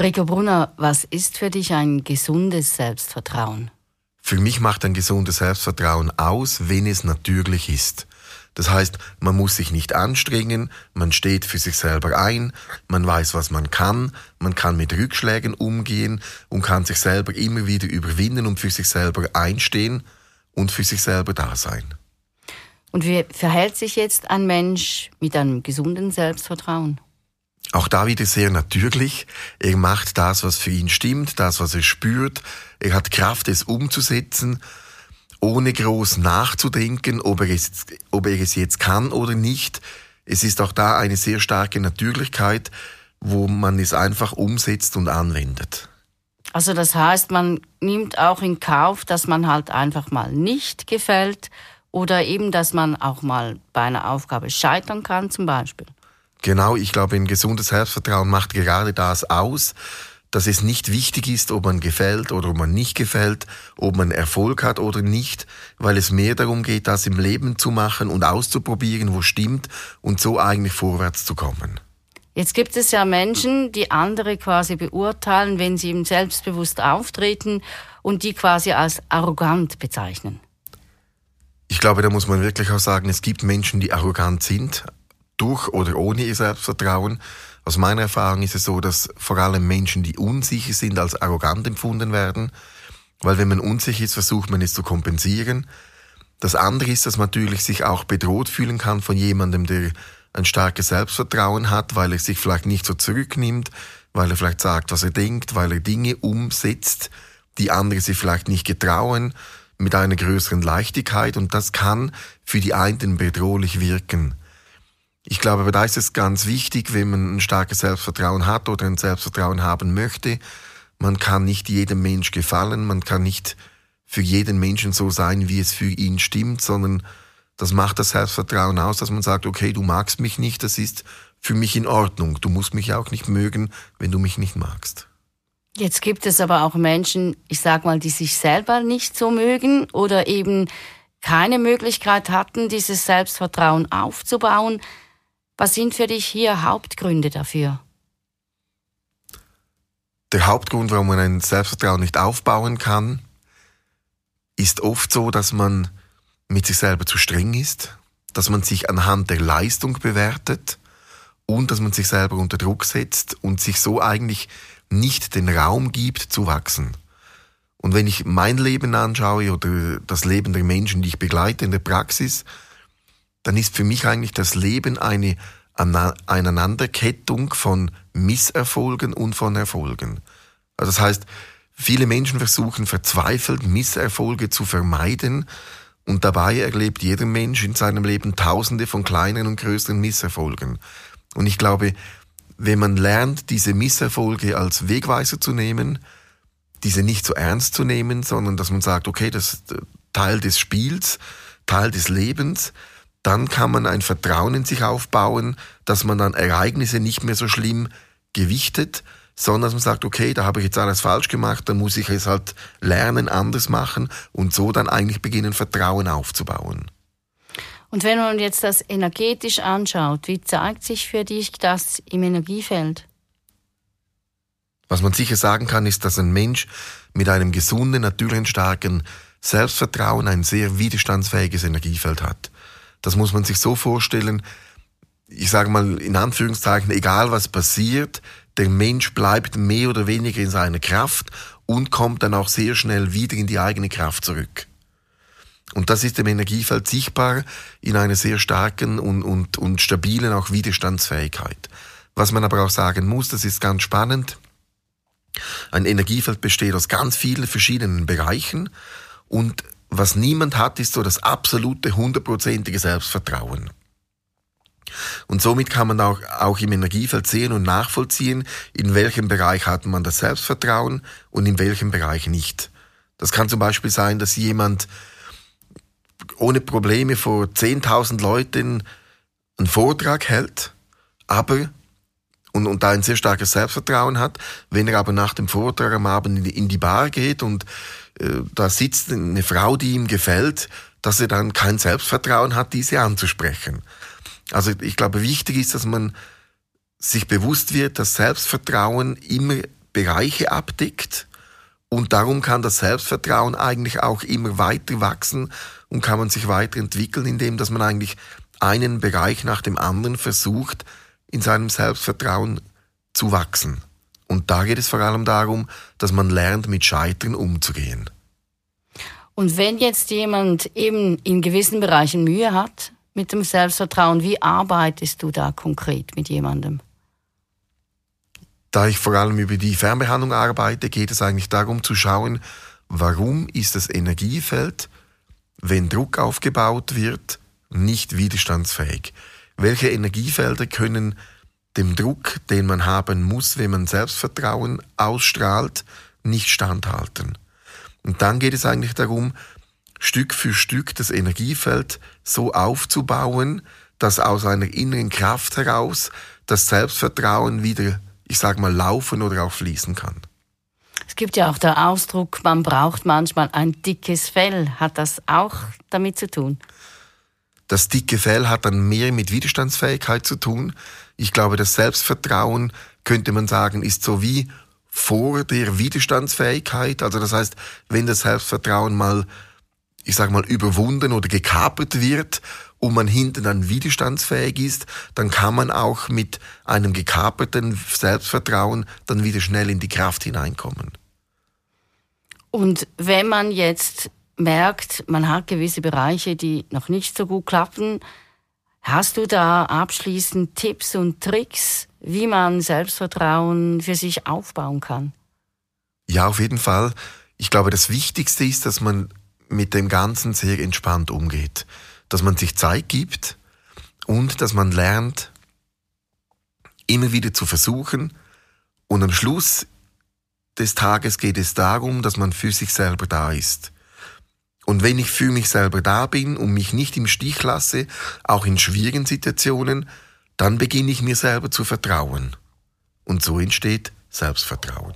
Rico Brunner, was ist für dich ein gesundes Selbstvertrauen? Für mich macht ein gesundes Selbstvertrauen aus, wenn es natürlich ist. Das heißt, man muss sich nicht anstrengen, man steht für sich selber ein, man weiß, was man kann, man kann mit Rückschlägen umgehen und kann sich selber immer wieder überwinden und für sich selber einstehen und für sich selber da sein. Und wie verhält sich jetzt ein Mensch mit einem gesunden Selbstvertrauen? Auch da wieder sehr natürlich. Er macht das, was für ihn stimmt, das, was er spürt. Er hat Kraft, es umzusetzen ohne groß nachzudenken, ob er, es, ob er es jetzt kann oder nicht. Es ist auch da eine sehr starke Natürlichkeit, wo man es einfach umsetzt und anwendet. Also das heißt, man nimmt auch in Kauf, dass man halt einfach mal nicht gefällt oder eben, dass man auch mal bei einer Aufgabe scheitern kann zum Beispiel. Genau, ich glaube, ein gesundes Selbstvertrauen macht gerade das aus, dass es nicht wichtig ist, ob man gefällt oder ob man nicht gefällt, ob man Erfolg hat oder nicht, weil es mehr darum geht, das im Leben zu machen und auszuprobieren, wo stimmt und so eigentlich vorwärts zu kommen. Jetzt gibt es ja Menschen, die andere quasi beurteilen, wenn sie eben selbstbewusst auftreten und die quasi als arrogant bezeichnen. Ich glaube, da muss man wirklich auch sagen, es gibt Menschen, die arrogant sind, durch oder ohne ihr Selbstvertrauen. Aus meiner Erfahrung ist es so, dass vor allem Menschen, die unsicher sind, als arrogant empfunden werden, weil wenn man unsicher ist, versucht man es zu kompensieren. Das andere ist, dass man natürlich sich auch bedroht fühlen kann von jemandem, der ein starkes Selbstvertrauen hat, weil er sich vielleicht nicht so zurücknimmt, weil er vielleicht sagt, was er denkt, weil er Dinge umsetzt, die andere sich vielleicht nicht getrauen, mit einer größeren Leichtigkeit und das kann für die einen bedrohlich wirken. Ich glaube, aber da ist es ganz wichtig, wenn man ein starkes Selbstvertrauen hat oder ein Selbstvertrauen haben möchte, man kann nicht jedem Mensch gefallen, man kann nicht für jeden Menschen so sein, wie es für ihn stimmt, sondern das macht das Selbstvertrauen aus, dass man sagt, okay, du magst mich nicht, das ist für mich in Ordnung. Du musst mich auch nicht mögen, wenn du mich nicht magst. Jetzt gibt es aber auch Menschen, ich sag mal, die sich selber nicht so mögen oder eben keine Möglichkeit hatten, dieses Selbstvertrauen aufzubauen. Was sind für dich hier Hauptgründe dafür? Der Hauptgrund, warum man ein Selbstvertrauen nicht aufbauen kann, ist oft so, dass man mit sich selber zu streng ist, dass man sich anhand der Leistung bewertet und dass man sich selber unter Druck setzt und sich so eigentlich nicht den Raum gibt zu wachsen. Und wenn ich mein Leben anschaue oder das Leben der Menschen, die ich begleite in der Praxis, dann ist für mich eigentlich das Leben eine Aneinanderkettung von Misserfolgen und von Erfolgen. Also das heißt, viele Menschen versuchen verzweifelt Misserfolge zu vermeiden und dabei erlebt jeder Mensch in seinem Leben tausende von kleinen und größeren Misserfolgen. Und ich glaube, wenn man lernt, diese Misserfolge als Wegweiser zu nehmen, diese nicht so ernst zu nehmen, sondern dass man sagt, okay, das ist Teil des Spiels, Teil des Lebens, dann kann man ein Vertrauen in sich aufbauen, dass man dann Ereignisse nicht mehr so schlimm gewichtet, sondern dass man sagt, okay, da habe ich jetzt alles falsch gemacht, dann muss ich es halt lernen, anders machen und so dann eigentlich beginnen, Vertrauen aufzubauen. Und wenn man jetzt das energetisch anschaut, wie zeigt sich für dich das im Energiefeld? Was man sicher sagen kann, ist, dass ein Mensch mit einem gesunden, natürlichen, starken Selbstvertrauen ein sehr widerstandsfähiges Energiefeld hat. Das muss man sich so vorstellen, ich sage mal in Anführungszeichen, egal was passiert, der Mensch bleibt mehr oder weniger in seiner Kraft und kommt dann auch sehr schnell wieder in die eigene Kraft zurück. Und das ist im Energiefeld sichtbar in einer sehr starken und, und, und stabilen auch Widerstandsfähigkeit. Was man aber auch sagen muss, das ist ganz spannend, ein Energiefeld besteht aus ganz vielen verschiedenen Bereichen und was niemand hat, ist so das absolute, hundertprozentige Selbstvertrauen. Und somit kann man auch, auch im Energiefeld sehen und nachvollziehen, in welchem Bereich hat man das Selbstvertrauen und in welchem Bereich nicht. Das kann zum Beispiel sein, dass jemand ohne Probleme vor 10.000 Leuten einen Vortrag hält, aber und, und da ein sehr starkes Selbstvertrauen hat. Wenn er aber nach dem Vortrag am Abend in die, in die Bar geht und da sitzt eine Frau, die ihm gefällt, dass er dann kein Selbstvertrauen hat, diese anzusprechen. Also ich glaube, wichtig ist, dass man sich bewusst wird, dass Selbstvertrauen immer Bereiche abdeckt und darum kann das Selbstvertrauen eigentlich auch immer weiter wachsen und kann man sich weiterentwickeln, indem dass man eigentlich einen Bereich nach dem anderen versucht, in seinem Selbstvertrauen zu wachsen. Und da geht es vor allem darum, dass man lernt, mit Scheitern umzugehen. Und wenn jetzt jemand eben in gewissen Bereichen Mühe hat mit dem Selbstvertrauen, wie arbeitest du da konkret mit jemandem? Da ich vor allem über die Fernbehandlung arbeite, geht es eigentlich darum zu schauen, warum ist das Energiefeld, wenn Druck aufgebaut wird, nicht widerstandsfähig? Welche Energiefelder können dem Druck, den man haben muss, wenn man Selbstvertrauen ausstrahlt, nicht standhalten? Und dann geht es eigentlich darum, Stück für Stück das Energiefeld so aufzubauen, dass aus einer inneren Kraft heraus das Selbstvertrauen wieder ich sage mal, laufen oder auch fließen kann. Es gibt ja auch den Ausdruck, man braucht manchmal ein dickes Fell. Hat das auch damit zu tun? Das dicke Fell hat dann mehr mit Widerstandsfähigkeit zu tun. Ich glaube, das Selbstvertrauen, könnte man sagen, ist so wie vor der Widerstandsfähigkeit. Also das heißt, wenn das Selbstvertrauen mal, ich sage mal, überwunden oder gekapert wird und man hinten dann widerstandsfähig ist, dann kann man auch mit einem gekaperten Selbstvertrauen dann wieder schnell in die Kraft hineinkommen. Und wenn man jetzt merkt, man hat gewisse Bereiche, die noch nicht so gut klappen, hast du da abschließend Tipps und Tricks, wie man Selbstvertrauen für sich aufbauen kann? Ja, auf jeden Fall. Ich glaube, das Wichtigste ist, dass man mit dem Ganzen sehr entspannt umgeht dass man sich Zeit gibt und dass man lernt, immer wieder zu versuchen. Und am Schluss des Tages geht es darum, dass man für sich selber da ist. Und wenn ich für mich selber da bin und mich nicht im Stich lasse, auch in schwierigen Situationen, dann beginne ich mir selber zu vertrauen. Und so entsteht Selbstvertrauen.